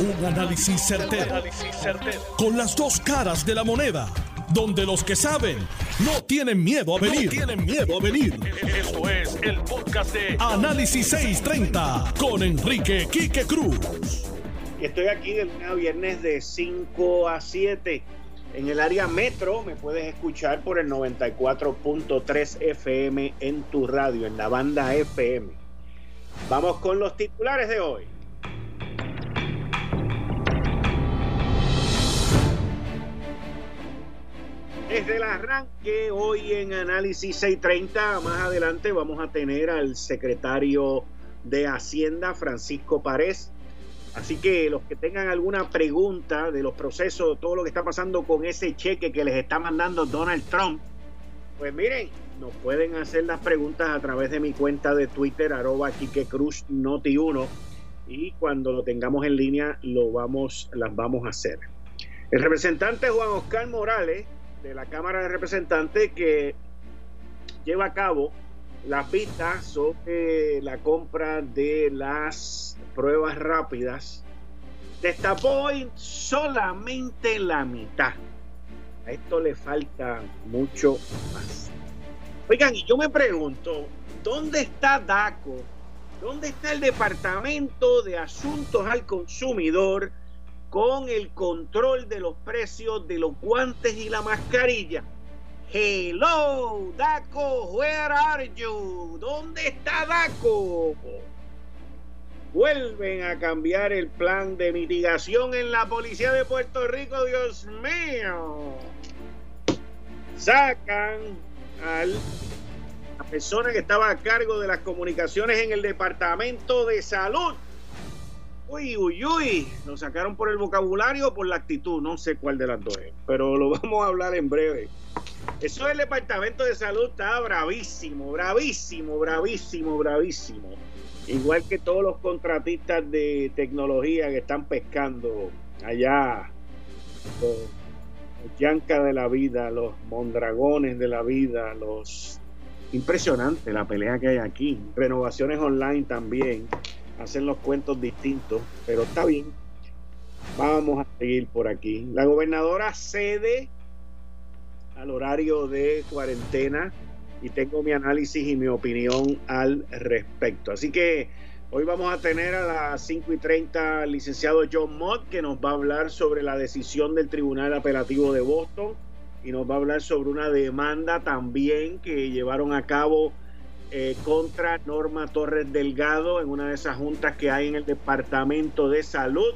Un análisis certero, Con las dos caras de la moneda. Donde los que saben no tienen miedo a venir. tienen miedo a venir. Esto es el podcast de Análisis 630 con Enrique Quique Cruz. Estoy aquí de lunes a viernes de 5 a 7. En el área metro me puedes escuchar por el 94.3 FM en tu radio, en la banda FM. Vamos con los titulares de hoy. Desde el arranque, hoy en Análisis 630, más adelante vamos a tener al secretario de Hacienda, Francisco Párez. Así que los que tengan alguna pregunta de los procesos, todo lo que está pasando con ese cheque que les está mandando Donald Trump, pues miren, nos pueden hacer las preguntas a través de mi cuenta de Twitter, arroba Cruz Noti 1, y cuando lo tengamos en línea, lo vamos, las vamos a hacer. El representante Juan Oscar Morales de la Cámara de Representantes que lleva a cabo las vistas sobre la compra de las pruebas rápidas, destapó solamente la mitad. A esto le falta mucho más. Oigan, y yo me pregunto, ¿dónde está DACO? ¿Dónde está el Departamento de Asuntos al Consumidor? Con el control de los precios de los guantes y la mascarilla. Hello, Daco, where are you? ¿Dónde está Daco? Vuelven a cambiar el plan de mitigación en la policía de Puerto Rico, Dios mío. Sacan a la persona que estaba a cargo de las comunicaciones en el Departamento de Salud Uy, uy, uy, lo sacaron por el vocabulario o por la actitud, no sé cuál de las dos es, pero lo vamos a hablar en breve. Eso del Departamento de Salud está bravísimo, bravísimo, bravísimo, bravísimo. Igual que todos los contratistas de tecnología que están pescando allá, los, yancas de la vida, los mondragones de la vida, los... Impresionante la pelea que hay aquí. Renovaciones online también hacen los cuentos distintos, pero está bien. Vamos a seguir por aquí. La gobernadora cede al horario de cuarentena y tengo mi análisis y mi opinión al respecto. Así que hoy vamos a tener a las 5 y 30 al licenciado John Mott que nos va a hablar sobre la decisión del Tribunal Apelativo de Boston y nos va a hablar sobre una demanda también que llevaron a cabo eh, contra Norma Torres Delgado en una de esas juntas que hay en el Departamento de Salud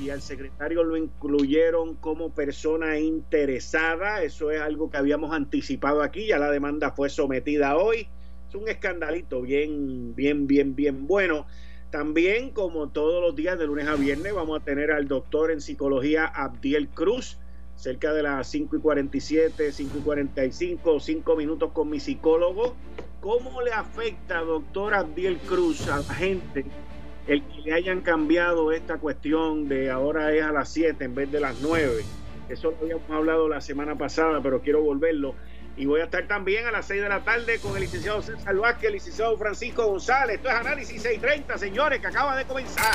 y al secretario lo incluyeron como persona interesada. Eso es algo que habíamos anticipado aquí. Ya la demanda fue sometida hoy. Es un escandalito bien, bien, bien, bien bueno. También, como todos los días de lunes a viernes, vamos a tener al doctor en psicología Abdiel Cruz, cerca de las 5 y 47, 5 y 45, 5 minutos con mi psicólogo. ¿Cómo le afecta, doctor Abdiel Cruz, a la gente el que le hayan cambiado esta cuestión de ahora es a las 7 en vez de las 9? Eso lo habíamos hablado la semana pasada, pero quiero volverlo. Y voy a estar también a las 6 de la tarde con el licenciado César Vázquez, el licenciado Francisco González. Esto es Análisis 630, señores, que acaba de comenzar.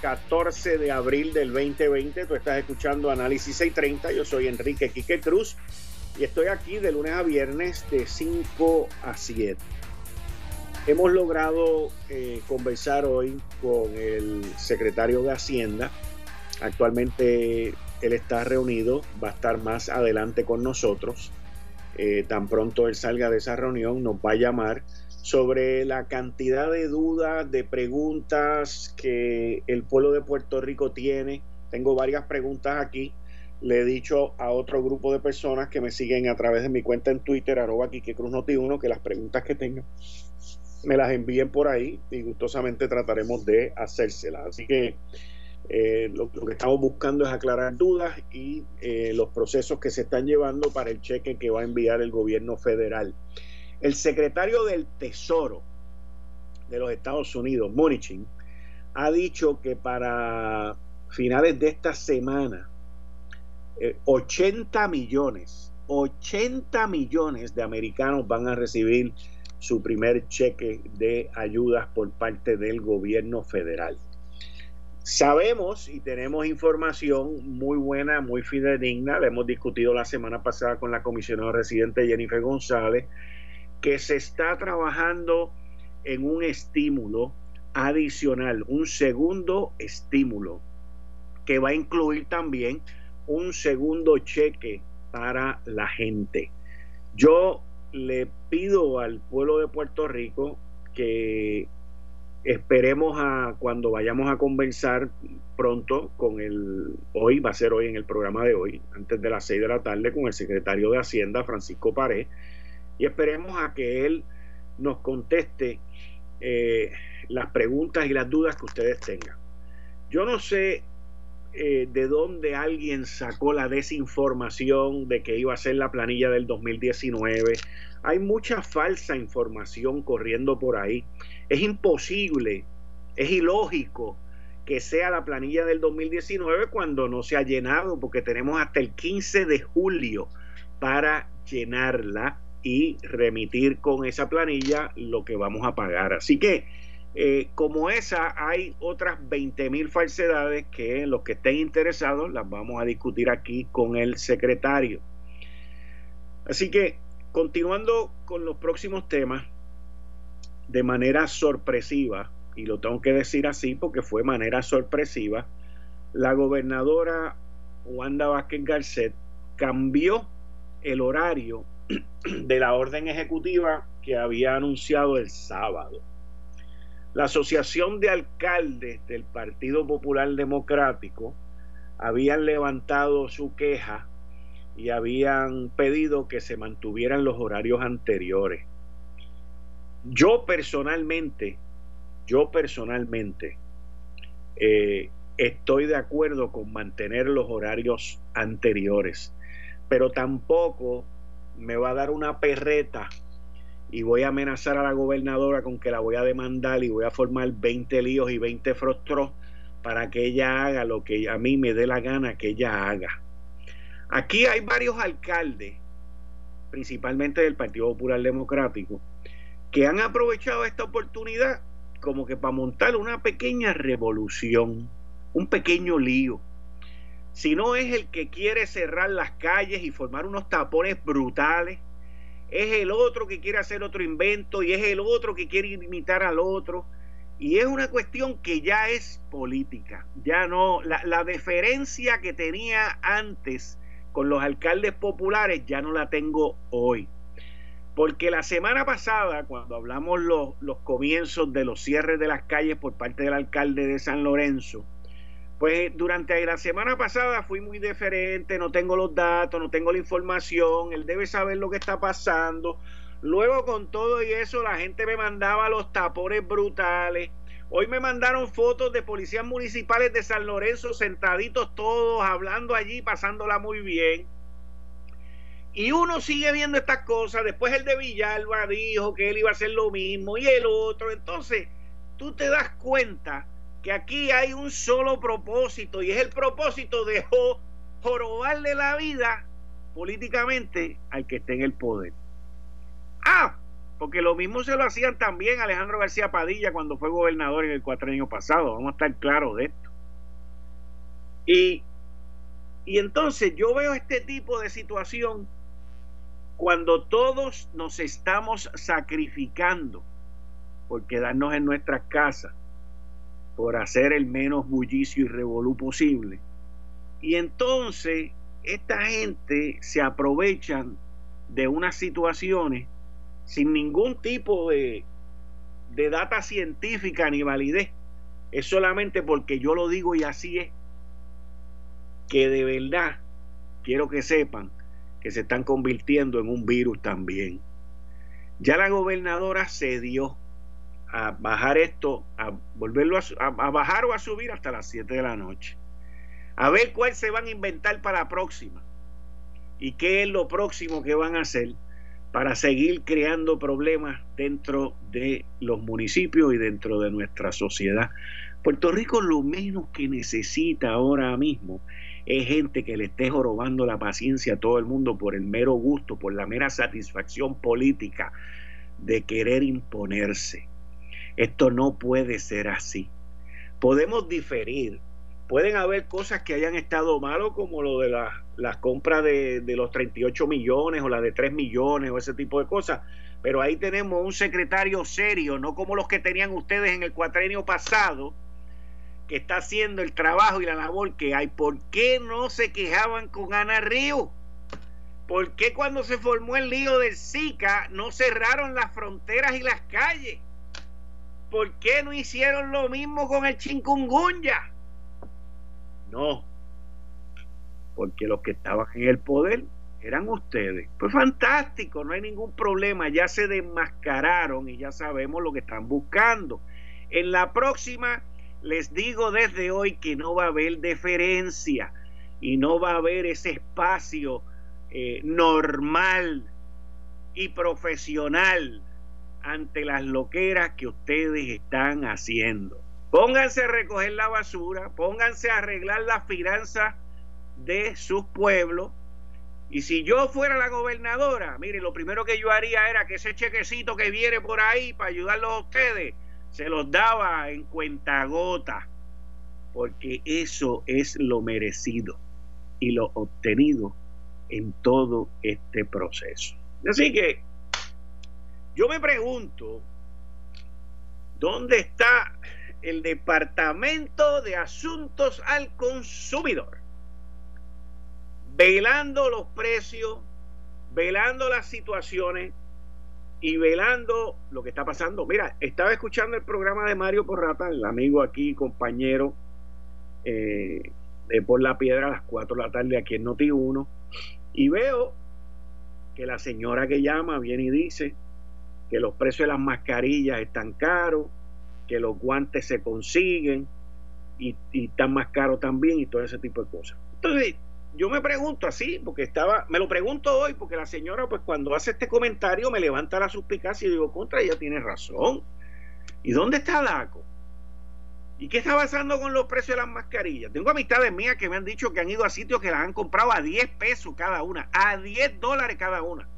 14 de abril del 2020. Tú estás escuchando Análisis 630. Yo soy Enrique Quique Cruz y estoy aquí de lunes a viernes de 5 a 7. Hemos logrado eh, conversar hoy con el secretario de Hacienda. Actualmente él está reunido, va a estar más adelante con nosotros. Eh, tan pronto él salga de esa reunión, nos va a llamar sobre la cantidad de dudas, de preguntas que el pueblo de Puerto Rico tiene. Tengo varias preguntas aquí le he dicho a otro grupo de personas que me siguen a través de mi cuenta en Twitter, arroba Cruz Noti 1, que las preguntas que tengan me las envíen por ahí y gustosamente trataremos de hacérselas. Así que eh, lo, que estamos buscando es aclarar dudas y eh, los procesos que se están llevando para el cheque que va a enviar el gobierno federal. El secretario del Tesoro de los Estados Unidos, Monichin, ha dicho que para finales de esta semana 80 eh, millones, 80 millones de americanos van a recibir su primer cheque de ayudas por parte del gobierno federal. Sabemos y tenemos información muy buena, muy fidedigna, la hemos discutido la semana pasada con la comisionada residente Jennifer González, que se está trabajando en un estímulo adicional, un segundo estímulo, que va a incluir también un segundo cheque para la gente. Yo le pido al pueblo de Puerto Rico que esperemos a cuando vayamos a conversar pronto con el hoy va a ser hoy en el programa de hoy antes de las seis de la tarde con el secretario de Hacienda Francisco Pared y esperemos a que él nos conteste eh, las preguntas y las dudas que ustedes tengan. Yo no sé eh, de dónde alguien sacó la desinformación de que iba a ser la planilla del 2019. Hay mucha falsa información corriendo por ahí. Es imposible, es ilógico que sea la planilla del 2019 cuando no se ha llenado, porque tenemos hasta el 15 de julio para llenarla y remitir con esa planilla lo que vamos a pagar. Así que eh, como esa, hay otras 20 mil falsedades que los que estén interesados las vamos a discutir aquí con el secretario. Así que, continuando con los próximos temas, de manera sorpresiva, y lo tengo que decir así porque fue manera sorpresiva, la gobernadora Wanda Vázquez Garcet cambió el horario de la orden ejecutiva que había anunciado el sábado. La Asociación de Alcaldes del Partido Popular Democrático habían levantado su queja y habían pedido que se mantuvieran los horarios anteriores. Yo personalmente, yo personalmente eh, estoy de acuerdo con mantener los horarios anteriores, pero tampoco me va a dar una perreta y voy a amenazar a la gobernadora con que la voy a demandar y voy a formar 20 líos y 20 frustros para que ella haga lo que a mí me dé la gana que ella haga. Aquí hay varios alcaldes, principalmente del Partido Popular Democrático, que han aprovechado esta oportunidad como que para montar una pequeña revolución, un pequeño lío. Si no es el que quiere cerrar las calles y formar unos tapones brutales, es el otro que quiere hacer otro invento y es el otro que quiere imitar al otro. Y es una cuestión que ya es política, ya no, la, la deferencia que tenía antes con los alcaldes populares ya no la tengo hoy. Porque la semana pasada, cuando hablamos los, los comienzos de los cierres de las calles por parte del alcalde de San Lorenzo, pues durante la semana pasada fui muy diferente, no tengo los datos, no tengo la información, él debe saber lo que está pasando. Luego con todo y eso la gente me mandaba los tapones brutales. Hoy me mandaron fotos de policías municipales de San Lorenzo sentaditos todos, hablando allí, pasándola muy bien. Y uno sigue viendo estas cosas. Después el de Villalba dijo que él iba a hacer lo mismo y el otro. Entonces, tú te das cuenta aquí hay un solo propósito y es el propósito de jorobarle la vida políticamente al que esté en el poder. Ah, porque lo mismo se lo hacían también Alejandro García Padilla cuando fue gobernador en el cuatrenio pasado, vamos a estar claros de esto. Y, y entonces yo veo este tipo de situación cuando todos nos estamos sacrificando por quedarnos en nuestras casas, por hacer el menos bullicio y revolú posible. Y entonces esta gente se aprovechan de unas situaciones sin ningún tipo de, de data científica ni validez. Es solamente porque yo lo digo y así es, que de verdad quiero que sepan que se están convirtiendo en un virus también. Ya la gobernadora cedió a bajar esto, a volverlo a, bajar o a subir hasta las 7 de la noche. A ver cuál se van a inventar para la próxima y qué es lo próximo que van a hacer para seguir creando problemas dentro de los municipios y dentro de nuestra sociedad. Puerto Rico lo menos que necesita ahora mismo es gente que le esté jorobando la paciencia a todo el mundo por el mero gusto, por la mera satisfacción política de querer imponerse. Esto no puede ser así. Podemos diferir. Pueden haber cosas que hayan estado malos, como lo de las compras de, de los 38 millones o la de 3 millones o ese tipo de cosas. Pero ahí tenemos un secretario serio, no como los que tenían ustedes en el cuatrenio pasado, que está haciendo el trabajo y la labor que hay. ¿Por qué no se quejaban con Ana Río? ¿Por qué cuando se formó el lío del Zika no cerraron las fronteras y las calles? ¿Por qué no hicieron lo mismo con el chikungunya? No, porque los que estaban en el poder eran ustedes. Pues fantástico, no hay ningún problema, ya se desmascararon y ya sabemos lo que están buscando. En la próxima les digo desde hoy que no va a haber deferencia y no va a haber ese espacio eh, normal y profesional ante las loqueras que ustedes están haciendo. Pónganse a recoger la basura, pónganse a arreglar las finanzas de sus pueblos. Y si yo fuera la gobernadora, mire, lo primero que yo haría era que ese chequecito que viene por ahí para ayudarlos a ustedes, se los daba en cuentagota, porque eso es lo merecido y lo obtenido en todo este proceso. Así que yo me pregunto, ¿dónde está el Departamento de Asuntos al Consumidor? Velando los precios, velando las situaciones y velando lo que está pasando. Mira, estaba escuchando el programa de Mario Porrata, el amigo aquí, compañero eh, de Por la Piedra a las 4 de la tarde aquí en Noti 1, y veo que la señora que llama viene y dice que los precios de las mascarillas están caros, que los guantes se consiguen y, y están más caros también y todo ese tipo de cosas. Entonces, yo me pregunto así, porque estaba, me lo pregunto hoy, porque la señora, pues cuando hace este comentario, me levanta la suspicacia y digo, contra, ella tiene razón. ¿Y dónde está DACO? ¿Y qué está pasando con los precios de las mascarillas? Tengo amistades mías que me han dicho que han ido a sitios que las han comprado a 10 pesos cada una, a 10 dólares cada una.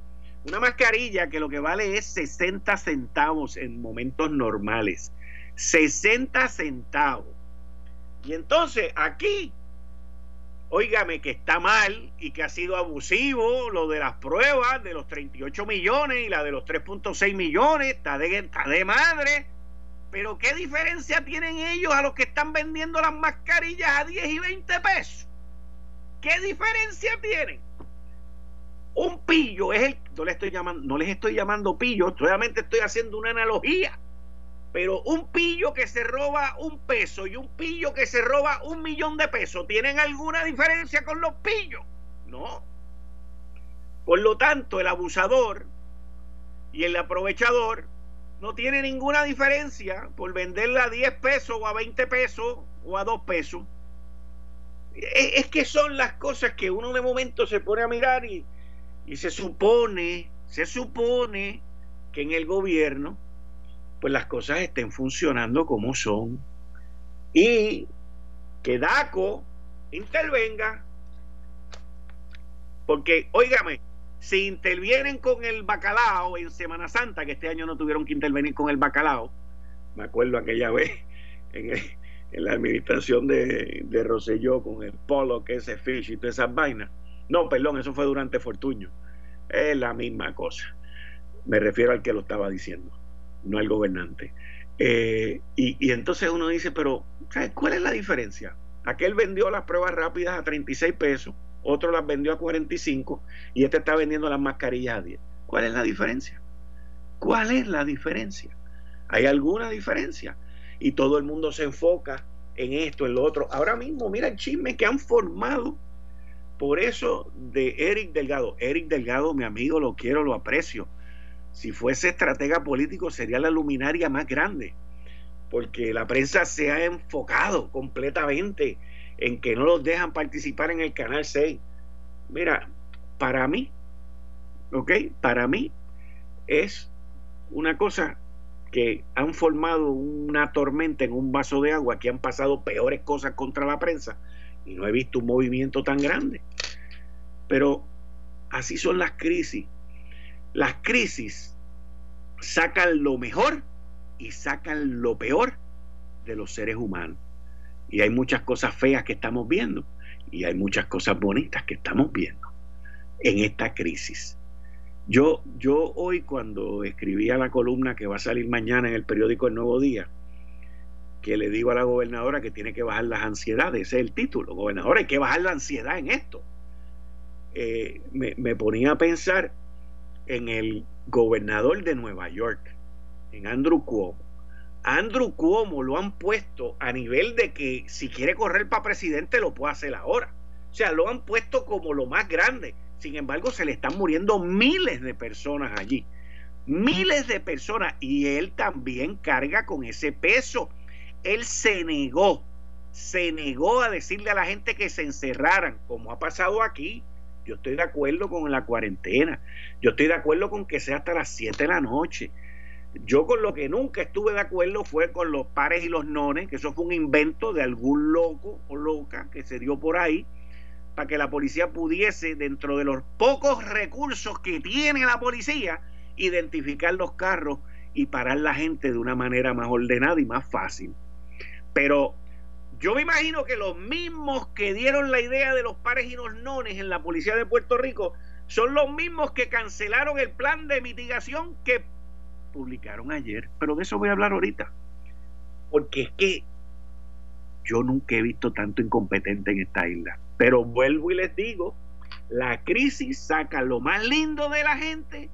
Una mascarilla que lo que vale es 60 centavos en momentos normales. 60 centavos. Y entonces aquí óigame que está mal y que ha sido abusivo lo de las pruebas de los 38 millones y la de los 3.6 millones, está de, está de madre. Pero ¿qué diferencia tienen ellos a los que están vendiendo las mascarillas a 10 y 20 pesos? ¿Qué diferencia tienen? Un pillo es el, no, le estoy llamando, no les estoy llamando pillo, solamente estoy haciendo una analogía pero un pillo que se roba un peso y un pillo que se roba un millón de pesos, ¿tienen alguna diferencia con los pillos? No. Por lo tanto, el abusador y el aprovechador no tiene ninguna diferencia por venderla a 10 pesos o a 20 pesos o a 2 pesos. Es que son las cosas que uno de momento se pone a mirar y, y se supone, se supone que en el gobierno pues las cosas estén funcionando como son y que DACO intervenga porque, óigame, si intervienen con el bacalao en Semana Santa, que este año no tuvieron que intervenir con el bacalao, me acuerdo aquella vez en, la administración de, de Rosselló con el polo, que ese fish y todas esas vainas. No, perdón, eso fue durante Fortuño. Es la misma cosa. Me refiero al que lo estaba diciendo no el gobernante. Eh, y, entonces uno dice, pero ¿cuál es la diferencia? Aquel vendió las pruebas rápidas a 36 pesos, otro las vendió a 45 y este está vendiendo las mascarillas a 10. ¿Cuál es la diferencia? ¿Cuál es la diferencia? ¿Hay alguna diferencia? Y todo el mundo se enfoca en esto, en lo otro. Ahora mismo, mira el chisme que han formado por eso de Eric Delgado. Eric Delgado, mi amigo, lo quiero, lo aprecio. Si fuese estratega político sería la luminaria más grande, porque la prensa se ha enfocado completamente en que no los dejan participar en el Canal 6. Mira, para mí, ¿ok? Para mí es una cosa que han formado una tormenta en un vaso de agua, que han pasado peores cosas contra la prensa y no he visto un movimiento tan grande. Pero así son las crisis. Las crisis sacan lo mejor y sacan lo peor de los seres humanos. Y hay muchas cosas feas que estamos viendo y hay muchas cosas bonitas que estamos viendo en esta crisis. Yo, yo hoy cuando escribía la columna que va a salir mañana en el periódico El Nuevo Día, que le digo a la gobernadora que tiene que bajar las ansiedades, ese es el título, gobernadora, hay que bajar la ansiedad en esto. Eh, me, me ponía a pensar en el gobernador de Nueva York, en Andrew Cuomo. Andrew Cuomo lo han puesto a nivel de que si quiere correr para presidente lo puede hacer ahora. O sea, lo han puesto como lo más grande. Sin embargo, se le están muriendo miles de personas allí. Miles de personas. Y él también carga con ese peso él se negó, se negó a decirle a la gente que se encerraran, como ha pasado aquí. Yo estoy de acuerdo con la cuarentena, yo estoy de acuerdo con que sea hasta las 7 de la noche. Yo con lo que nunca estuve de acuerdo fue con los pares y los nones, que eso fue un invento de algún loco o loca que se dio por ahí, para que la policía pudiese, dentro de los pocos recursos que tiene la policía, identificar los carros y parar la gente de una manera más ordenada y más fácil. Pero yo me imagino que los mismos que dieron la idea de los pares y los nones en la policía de Puerto Rico son los mismos que cancelaron el plan de mitigación que publicaron ayer. Pero de eso voy a hablar ahorita. Porque es que yo nunca he visto tanto incompetente en esta isla. Pero vuelvo y les digo, la crisis saca lo más lindo de la gente,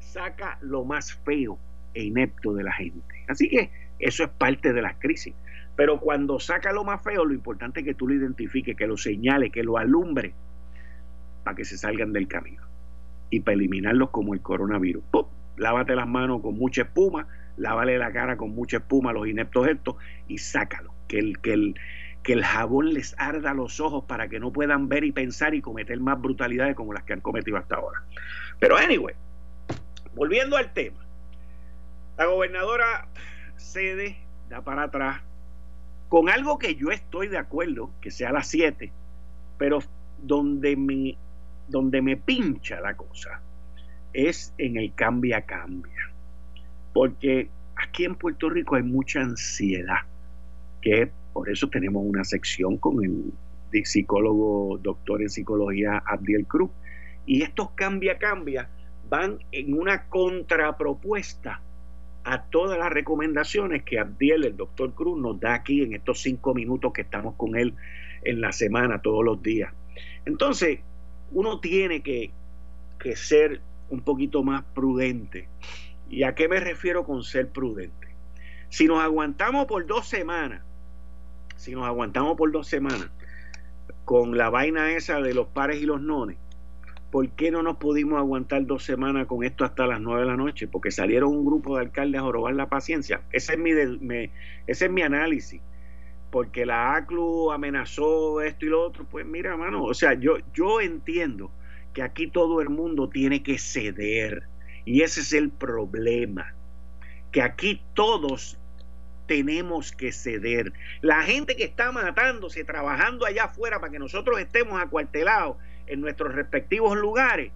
saca lo más feo e inepto de la gente. Así que eso es parte de la crisis. Pero cuando saca lo más feo, lo importante es que tú lo identifiques, que lo señales, que lo alumbre, para que se salgan del camino. Y para eliminarlos como el coronavirus. ¡Pum! Lávate las manos con mucha espuma, lávale la cara con mucha espuma a los ineptos estos y sácalo. Que el, que el, que el jabón les arda los ojos para que no puedan ver y pensar y cometer más brutalidades como las que han cometido hasta ahora. Pero anyway, volviendo al tema, la gobernadora cede, da para atrás, con algo que yo estoy de acuerdo, que sea a las 7, pero donde me, donde me pincha la cosa es en el cambia cambia. Porque aquí en Puerto Rico hay mucha ansiedad, que por eso tenemos una sección con el psicólogo doctor en psicología Abdiel Cruz. Y estos cambia cambia van en una contrapropuesta a todas las recomendaciones que Abdiel, el doctor Cruz, nos da aquí en estos cinco minutos que estamos con él en la semana, todos los días. Entonces, uno tiene que, que ser un poquito más prudente. ¿Y a qué me refiero con ser prudente? Si nos aguantamos por dos semanas, si nos aguantamos por dos semanas con la vaina esa de los pares y los nones, ¿por qué no nos pudimos aguantar dos semanas con esto hasta las nueve de la noche? Porque salieron un grupo de alcaldes a robar la paciencia. Ese es mi, ese es mi análisis. Porque la ACLU amenazó esto y lo otro. Pues mira, mano, o sea, yo, yo entiendo que aquí todo el mundo tiene que ceder. Y ese es el problema. Que aquí todos tenemos que ceder. La gente que está matándose, trabajando allá afuera para que nosotros estemos acuartelados, en nuestros respectivos lugares,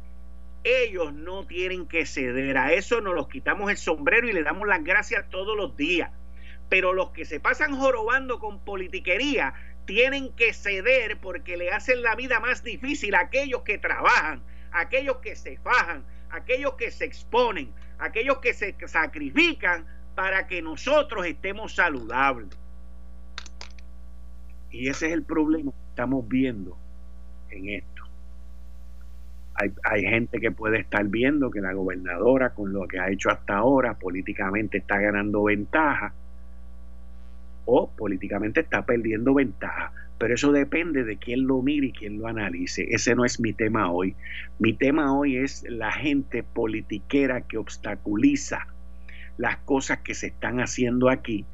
ellos no tienen que ceder. A eso nos los quitamos el sombrero y le damos las gracias todos los días. Pero los que se pasan jorobando con politiquería tienen que ceder porque le hacen la vida más difícil a aquellos que trabajan, a aquellos que se fajan, a aquellos que se exponen, a aquellos que se sacrifican para que nosotros estemos saludables. Y ese es el problema que estamos viendo en esto. Hay, gente que puede estar viendo que la gobernadora con lo que ha hecho hasta ahora políticamente está ganando ventaja o políticamente está perdiendo ventaja. pero eso depende de quién lo mire y quién lo analice. Ese no es mi tema hoy. Mi tema hoy es la gente politiquera que obstaculiza las cosas que se están haciendo aquí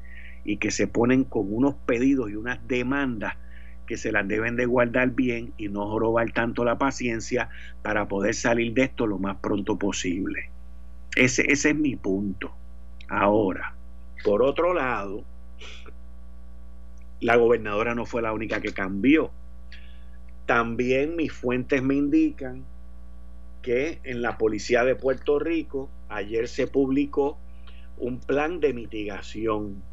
y que se ponen con unos pedidos y unas demandas que se las deben de guardar bien y no jorobar tanto la paciencia para poder salir de esto lo más pronto posible. Ese, ese es mi punto. Ahora, por otro lado, la gobernadora no fue la única que cambió. También mis fuentes me indican que en la policía de Puerto Rico ayer se publicó un plan de mitigación.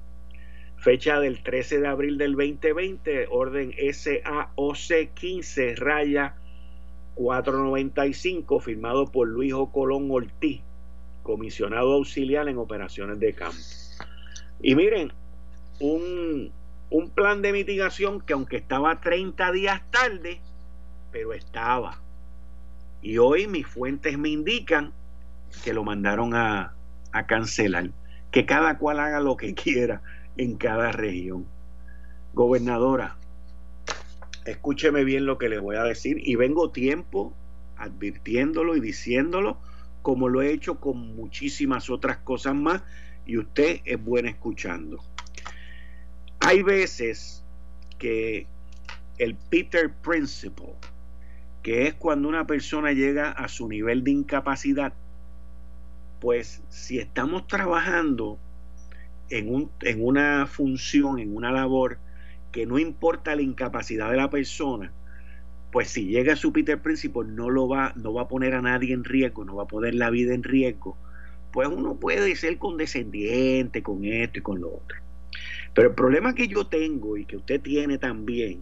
Fecha del 13 de abril del 2020, orden SAOC 15 raya 495, firmado por Luis O. Colón Ortiz, comisionado auxiliar en operaciones de campo. Y miren, un, un plan de mitigación que aunque estaba 30 días tarde, pero estaba. Y hoy mis fuentes me indican que lo mandaron a, a cancelar. Que cada cual haga lo que quiera en cada región. Gobernadora, escúcheme bien lo que le voy a decir y vengo tiempo advirtiéndolo y diciéndolo como lo he hecho con muchísimas otras cosas más y usted es buena escuchando. Hay veces que el Peter Principle, que es cuando una persona llega a su nivel de incapacidad, pues si estamos trabajando en, un, en una función, en una labor, que no importa la incapacidad de la persona, pues si llega Peter Principle no lo va, no va a poner a nadie en riesgo, no va a poner la vida en riesgo, pues uno puede ser condescendiente con esto y con lo otro. Pero el problema que yo tengo y que usted tiene también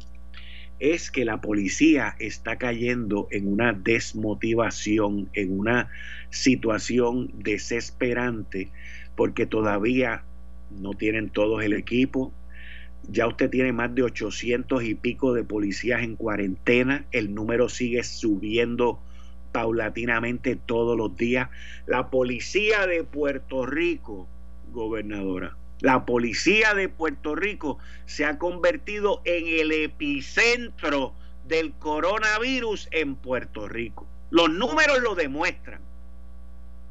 es que la policía está cayendo en una desmotivación, en una situación desesperante, porque todavía no tienen todos el equipo. Ya usted tiene más de 800 y pico de policías en cuarentena, el número sigue subiendo paulatinamente todos los días. La policía de Puerto Rico, gobernadora, la policía de Puerto Rico se ha convertido en el epicentro del coronavirus en Puerto Rico. Los números lo demuestran.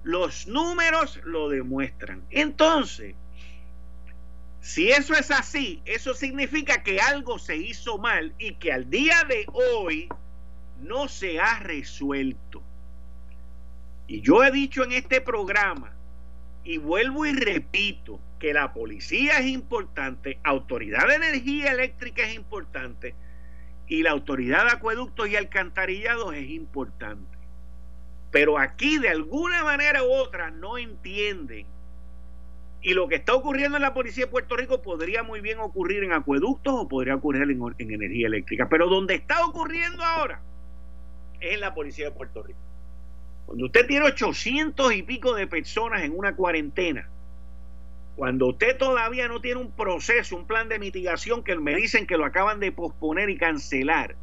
Los números lo demuestran. Entonces, si eso es así, eso significa que algo se hizo mal y que al día de hoy no se ha resuelto. Y yo he dicho en este programa, y vuelvo y repito, que la policía es importante, autoridad de energía eléctrica es importante y la autoridad de acueductos y alcantarillados es importante. Pero aquí de alguna manera u otra no entienden. Y lo que está ocurriendo en la policía de Puerto Rico podría muy bien ocurrir en acueductos o podría ocurrir en, en energía eléctrica. Pero donde está ocurriendo ahora es en la policía de Puerto Rico. Cuando usted tiene 800 y pico de personas en una cuarentena, cuando usted todavía no tiene un proceso, un plan de mitigación que me dicen que lo acaban de posponer y cancelar,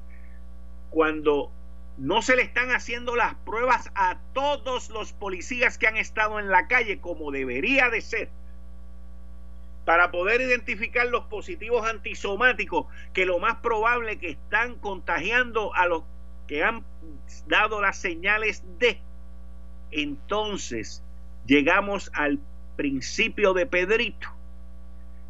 cuando no se le están haciendo las pruebas a todos los policías que han estado en la calle como debería de ser, para poder identificar los positivos antisomáticos que lo más probable que están contagiando a los que han dado las señales de, entonces llegamos al principio de Pedrito,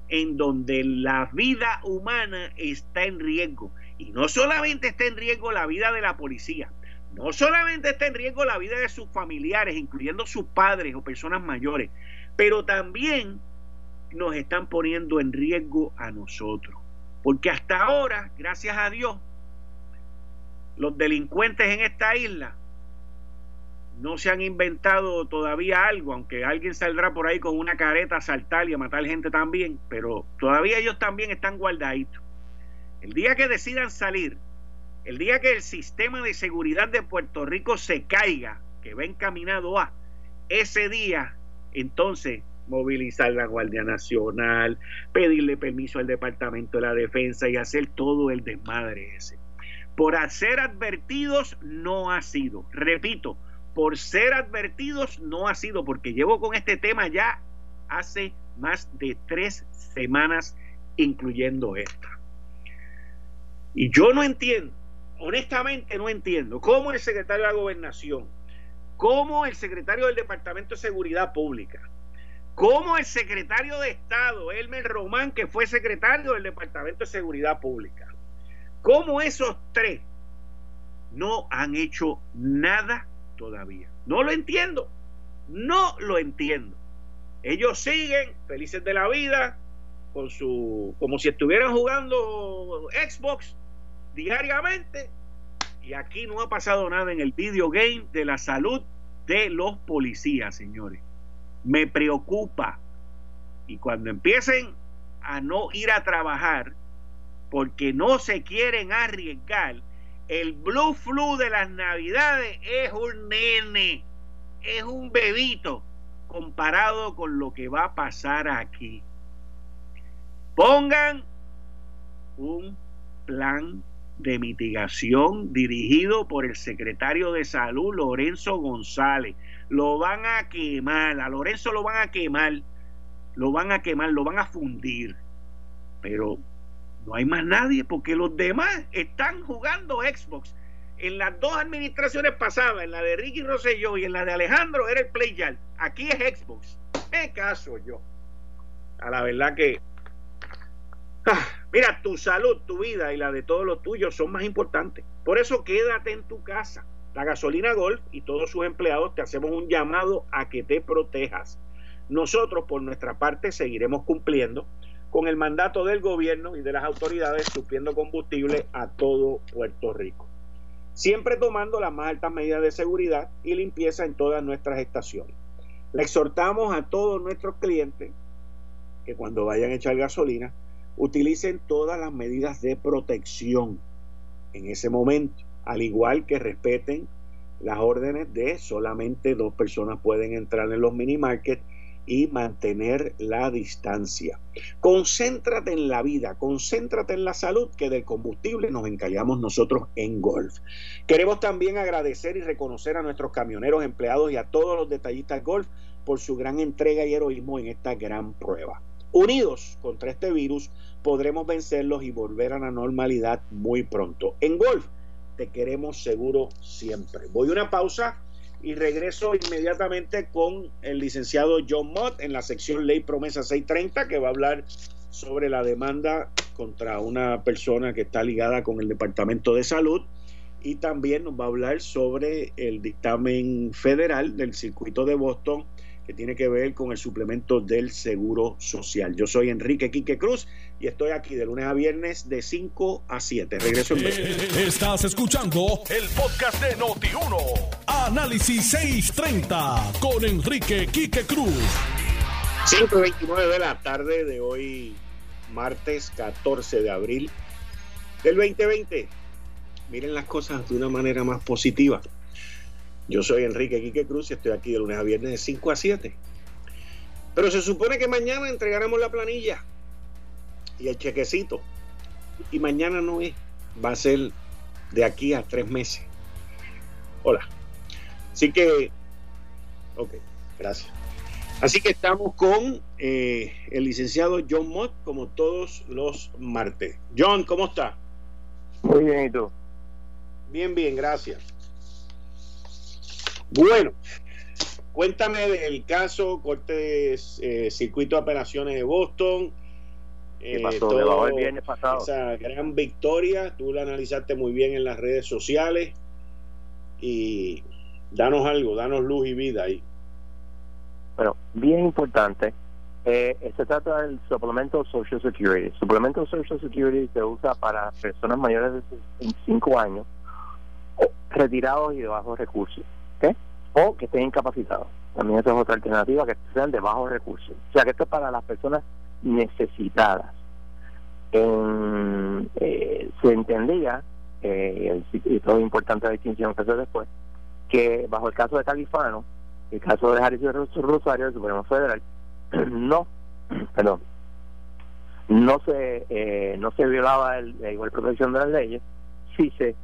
en donde la vida humana está en riesgo. Y no solamente está en riesgo la vida de la policía, no solamente está en riesgo la vida de sus familiares, incluyendo sus padres o personas mayores, pero también nos están poniendo en riesgo a nosotros. Porque hasta ahora, gracias a Dios, los delincuentes en esta isla no se han inventado todavía algo, aunque alguien saldrá por ahí con una careta a saltar y a matar gente también, pero todavía ellos también están guardaditos. El día que decidan salir, el día que el sistema de seguridad de Puerto Rico se caiga, que va encaminado a, ese día, entonces movilizar la Guardia Nacional, pedirle permiso al Departamento de la Defensa y hacer todo el desmadre ese. Por hacer advertidos no ha sido. Repito, por ser advertidos no ha sido, porque llevo con este tema ya hace más de tres semanas, incluyendo esta. Y yo no entiendo, honestamente no entiendo, cómo el secretario de la Gobernación, cómo el secretario del Departamento de Seguridad Pública, cómo el secretario de Estado, Elmer Román, que fue secretario del Departamento de Seguridad Pública, cómo esos tres no han hecho nada todavía. No lo entiendo, no lo entiendo. Ellos siguen felices de la vida, con su, como si estuvieran jugando Xbox diariamente. Y aquí no ha pasado nada en el video game de la salud de los policías, señores. Me preocupa. Y cuando empiecen a no ir a trabajar porque no se quieren arriesgar, el blue flu de las navidades es un nene, es un bebito comparado con lo que va a pasar aquí. Pongan un plan de mitigación dirigido por el secretario de salud Lorenzo González. Lo van a quemar, a Lorenzo lo van a quemar, lo van a quemar, lo van a fundir. Pero no hay más nadie porque los demás están jugando Xbox. En las dos administraciones pasadas, en la de Ricky Rosselló y en la de Alejandro, era el Play Aquí es Xbox. ¿Qué caso yo? A la verdad que. Ah, mira, tu salud, tu vida y la de todos los tuyos son más importantes. Por eso quédate en tu casa. La gasolina Golf y todos sus empleados te hacemos un llamado a que te protejas. Nosotros, por nuestra parte, seguiremos cumpliendo con el mandato del gobierno y de las autoridades supliendo combustible a todo Puerto Rico. Siempre tomando las más altas medidas de seguridad y limpieza en todas nuestras estaciones. Le exhortamos a todos nuestros clientes que cuando vayan a echar gasolina utilicen todas las medidas de protección en ese momento, al igual que respeten las órdenes de solamente dos personas pueden entrar en los mini markets y mantener la distancia. Concéntrate en la vida, concéntrate en la salud, que del combustible nos encallamos nosotros en Golf. Queremos también agradecer y reconocer a nuestros camioneros empleados y a todos los detallistas Golf por su gran entrega y heroísmo en esta gran prueba. Unidos contra este virus, podremos vencerlos y volver a la normalidad muy pronto. En Golf, te queremos seguro siempre. Voy a una pausa y regreso inmediatamente con el licenciado John Mott en la sección Ley Promesa 630 que va a hablar sobre la demanda contra una persona que está ligada con el Departamento de Salud y también nos va a hablar sobre el dictamen federal del circuito de Boston que tiene que ver con el suplemento del Seguro Social. Yo soy Enrique Quique Cruz y estoy aquí de lunes a viernes de 5 a 7. Regreso en breve. Eh, estás escuchando el podcast de Noti1. Análisis 630 con Enrique Quique Cruz. 5.29 de la tarde de hoy, martes 14 de abril del 2020. Miren las cosas de una manera más positiva. Yo soy Enrique Quique Cruz y estoy aquí de lunes a viernes de 5 a 7. Pero se supone que mañana entregaremos la planilla y el chequecito. Y mañana no es, va a ser de aquí a tres meses. Hola. Así que, ok, gracias. Así que estamos con eh, el licenciado John Mott, como todos los martes. John, ¿cómo está? Muy bien, ¿y tú? Bien, bien, gracias. Bueno, cuéntame del caso Cortes eh, Circuito de Operaciones de Boston. ¿Qué eh, pasó? el viernes pasado. Esa gran victoria, tú la analizaste muy bien en las redes sociales y danos algo, danos luz y vida ahí. Bueno, bien importante. Eh, se trata del suplemento Social Security. El suplemento Social Security se usa para personas mayores de 65 años, retirados y de bajos recursos o que estén incapacitados. También esa es otra alternativa, que sean de bajos recursos. O sea, que esto es para las personas necesitadas. Eh, se entendía, eh, y todo es importante la distinción que hacer después, que bajo el caso de Califano, el caso de Jalisco Rosario del Supremo Federal, no, perdón, no se eh, no se violaba el, la igual protección de las leyes, sí se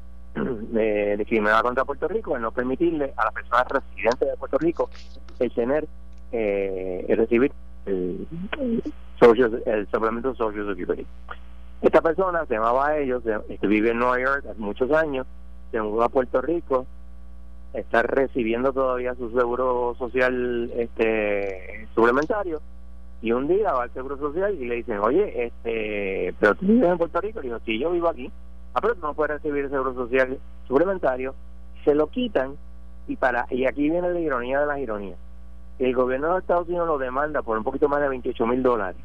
de, discriminar contra Puerto Rico, el no permitirle a las personas residentes de Puerto Rico el tener, eh, el recibir el, social, el suplemento Social Security. Esta persona se llamaba ellos, este, vive en Nueva York hace muchos años, se mudó a Puerto Rico, está recibiendo todavía su seguro social este suplementario y un día va al seguro social y le dicen oye este pero tú vives en Puerto Rico y dijo sí yo vivo aquí ah pero no puedes recibir el seguro social suplementario se lo quitan y para y aquí viene la ironía de las ironías el gobierno de Estados Unidos lo demanda por un poquito más de 28 mil dólares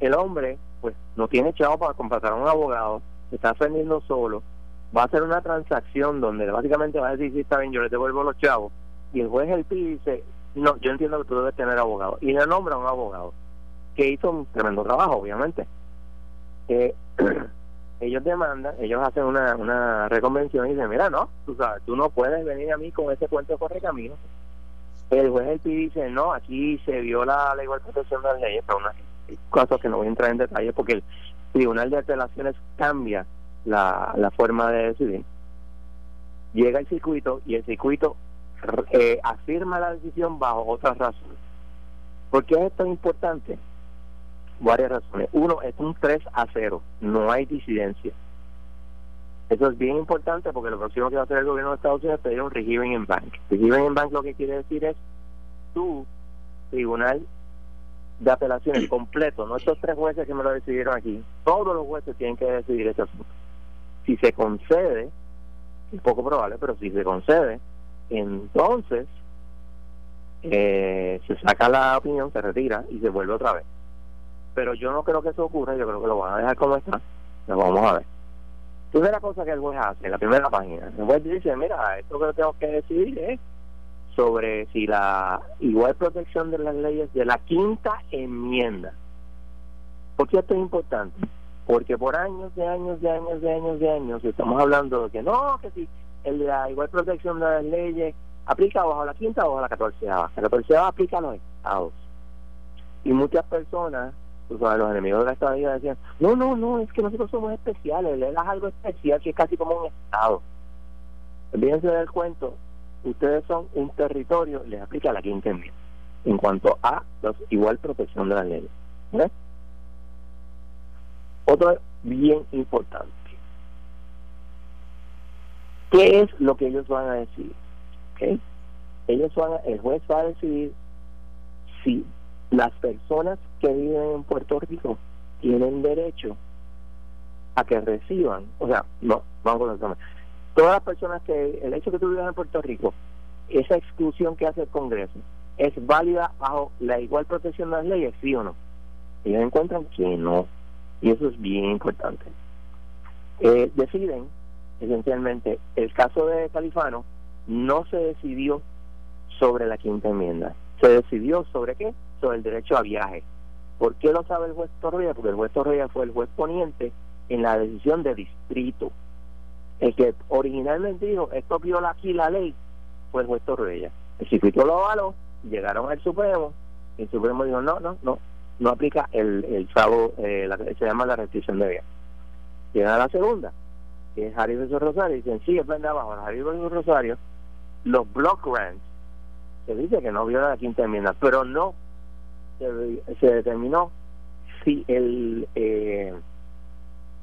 el hombre pues no tiene chavo para contratar a un abogado está defendiendo solo va a hacer una transacción donde básicamente va a decir, sí, está bien, yo le devuelvo los chavos. Y el juez el dice, no, yo entiendo que tú debes tener abogado. Y le nombra a un abogado, que hizo un tremendo trabajo, obviamente. Eh, ellos demandan, ellos hacen una, una reconvención y dicen, mira, no, tú sabes, tú no puedes venir a mí con ese cuento de correcamino. El juez el dice, no, aquí se viola la igual protección de las leyes, pero una cosa que no voy a entrar en detalle porque el Tribunal de Apelaciones cambia la, la forma de decidir. Llega el circuito y el circuito eh, afirma la decisión bajo otras razones. ¿Por qué es tan importante? Varias razones. Uno, es un 3 a 0, no hay disidencia. Eso es bien importante porque lo próximo que va a hacer el gobierno de Estados Unidos es pedir un rehearing en bank. Rehearing en bank lo que quiere decir es tu tribunal de apelaciones completo, no estos tres jueces que me lo decidieron aquí, todos los jueces tienen que decidir ese asunto. Si se concede, es poco probable, pero si se concede, entonces eh, se saca la opinión, se retira y se vuelve otra vez. Pero yo no creo que eso ocurra, yo creo que lo van a dejar como está. Lo vamos a ver. Entonces la cosa que el juez hace, en la primera página, el juez dice, mira, esto que tengo que decidir es sobre si la igual protección de las leyes de la quinta enmienda. ¿Por qué esto es importante? Porque por años, de años, de años, de años, de años, estamos hablando de que no, que si el, la igual protección de las leyes aplica bajo la quinta o bajo la catorceava. La catorceava aplica a los estados. Y muchas personas, los enemigos de la estadía decían, no, no, no, es que nosotros somos especiales, le das algo especial que es casi como un estado. Olvídense del cuento, ustedes son un territorio, les aplica la quinta enmienda en cuanto a la igual protección de las leyes. Otro bien importante. ¿Qué es lo que ellos van a decidir? Ellos van el juez va a decidir si las personas que viven en Puerto Rico tienen derecho a que reciban, o sea, no, vamos a todas las personas que, el hecho que tú vivas en Puerto Rico, esa exclusión que hace el Congreso, ¿es válida bajo la igual protección de las leyes, sí o no? Ellos encuentran que no. Y eso es bien importante. Eh, deciden, esencialmente, el caso de Califano no se decidió sobre la quinta enmienda. Se decidió sobre qué? Sobre el derecho a viaje. ¿Por qué lo sabe el juez Torreya? Porque el juez Torreya fue el juez poniente en la decisión de distrito. El que originalmente dijo, esto viola aquí la ley, fue el juez Torreya. El circuito lo avaló, llegaron al Supremo, y el Supremo dijo, no, no, no, no aplica el, el eh, la, se llama la restricción de vía. Llega la segunda, que es Harry versus Rosario, y dicen, sí, es verdad, bajo Harry versus Rosario, los block grants, se dice que no viola la quinta enmienda, pero no se, determinó si el, eh,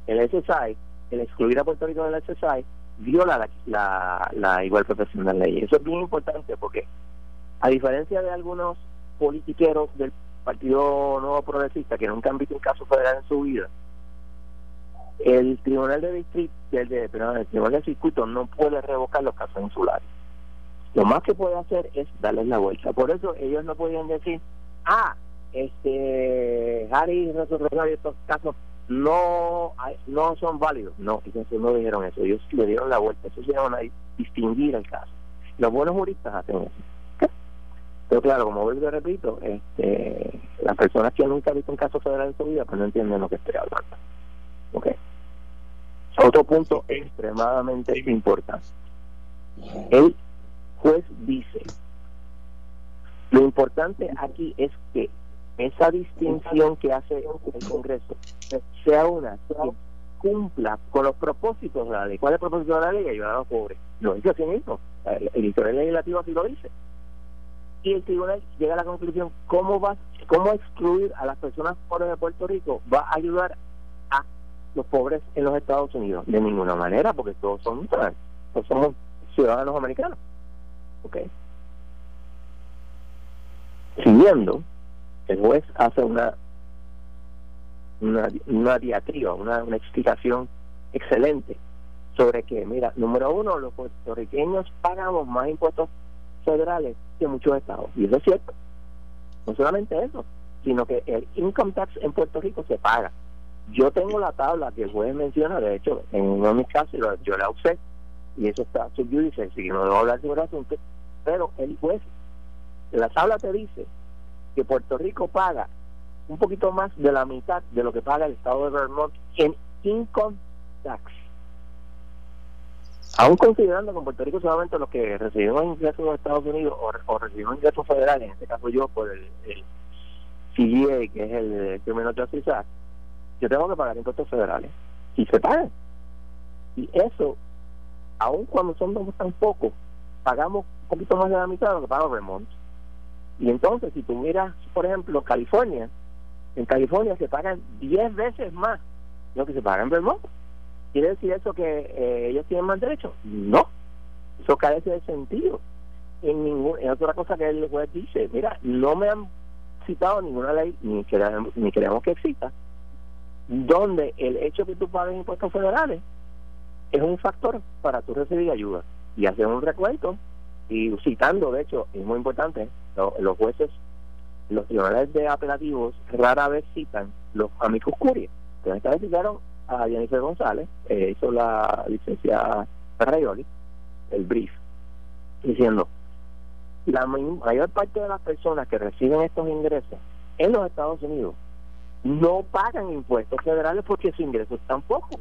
el SSI, el excluir a Puerto Rico del SSI, viola la, la, la igual protección de la ley. Eso es bien importante porque, a diferencia de algunos politiqueros del Partido Nuevo Progresista que nunca han visto un caso federal en su vida, el Tribunal de Distrito, el, de, perdón, el Tribunal de Circuito no puede revocar los casos insulares. Lo más que puede hacer es darles la vuelta. Por eso ellos no podían decir, ah, este, Harry Rosario, estos casos no no son válidos. No, ellos no dijeron eso. Ellos le dieron la vuelta. Eso se llama distinguir el caso. Los buenos juristas hacen eso. Pero claro, como vuelvo y repito, este, las personas que nunca han visto un caso federal en su vida, pues no entienden lo que estoy hablando. Okay. Otro punto extremadamente importante. El juez dice, lo importante aquí es que esa distinción que hace el Congreso sea una que cumpla con los propósitos de la ley. ¿Cuál es el propósito de la ley? Ayudar a los pobres. Lo dice así mismo. El editorial legislativo así lo dice. Y el tribunal llega a la conclusión, ¿cómo va, cómo excluir a las personas pobres de Puerto Rico va a ayudar a los pobres en los Estados Unidos? De ninguna manera, porque todos son todos somos ciudadanos americanos. ¿Ok? Siguiendo, el juez hace una una, una diatriba, una, una explicación excelente sobre que, mira, número uno, los puertorriqueños pagamos más impuestos federales que muchos estados. Y eso es cierto. No solamente eso, sino que el income tax en Puerto Rico se paga. Yo tengo la tabla que el juez menciona, de hecho, en uno de mis casos yo la usé, y eso está subjudice, que no debo hablar sobre el asunto, pero el juez, la tabla te dice que Puerto Rico paga un poquito más de la mitad de lo que paga el estado de Vermont en income tax. Aún considerando que en Puerto Rico solamente los que recibimos ingresos de Estados Unidos o, o ingresos federales, en este caso yo por el, el CGA, que es el Criminal Justice Act, yo tengo que pagar impuestos federales. Y se pagan. Y eso, aun cuando son tan pocos, pagamos un poquito más de la mitad de lo que paga Vermont. Y entonces, si tú miras, por ejemplo, California, en California se pagan 10 veces más de lo que se paga en Vermont. ¿Quiere decir eso que eh, ellos tienen más derechos? No, eso carece de sentido. En ningún, en otra cosa que el juez dice, mira, no me han citado ninguna ley, ni queremos, ni queremos que exista, donde el hecho que tú pagues impuestos federales es un factor para tú recibir ayuda. Y hacer un recuento, y citando, de hecho, es muy importante, los jueces los tribunales de apelativos rara vez citan los amigos curiae. Entonces esta vez citaron a Jennifer González, hizo la licencia Rayoli, el brief, diciendo, la mayor parte de las personas que reciben estos ingresos en los Estados Unidos no pagan impuestos federales porque su ingreso es tan poco.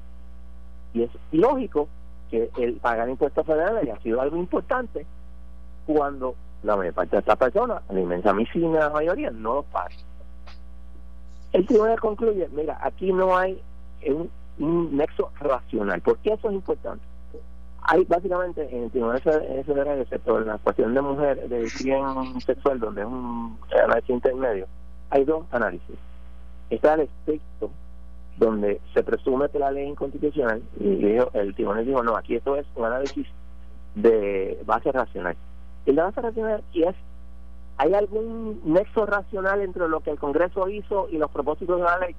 Y es lógico que el pagar impuestos federales haya sido algo importante cuando la mayor parte de estas personas, la inmensa la mayoría, no lo. El tribunal concluye, mira, aquí no hay un, nexo racional. ¿Por qué eso es importante? Hay básicamente en el tribunal federal, excepto en la cuestión de mujer, de crimen sexual, donde es un análisis intermedio, hay dos análisis. Está el estricto, donde se presume que la ley es inconstitucional, y el tribunal dijo, no, aquí esto es un análisis de base racional y la base racional y es ¿hay algún nexo racional entre lo que el Congreso hizo y los propósitos de la ley?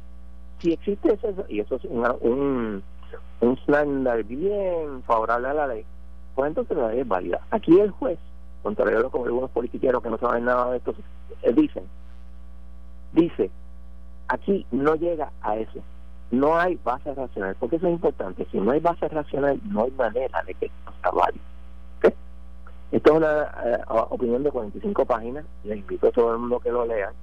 Si existe eso, y eso es un, un estándar bien favorable a la ley, pues entonces la ley es válida. Aquí el juez, contrario a lo que algunos politiqueros que no saben nada de esto eh, dicen, dice, aquí no llega a eso. No hay base racional, porque eso es importante. Si no hay base racional, no hay manera de que esto sea válido. Esto es una eh, opinión de 45 páginas. Les invito a todo el mundo que lo lean.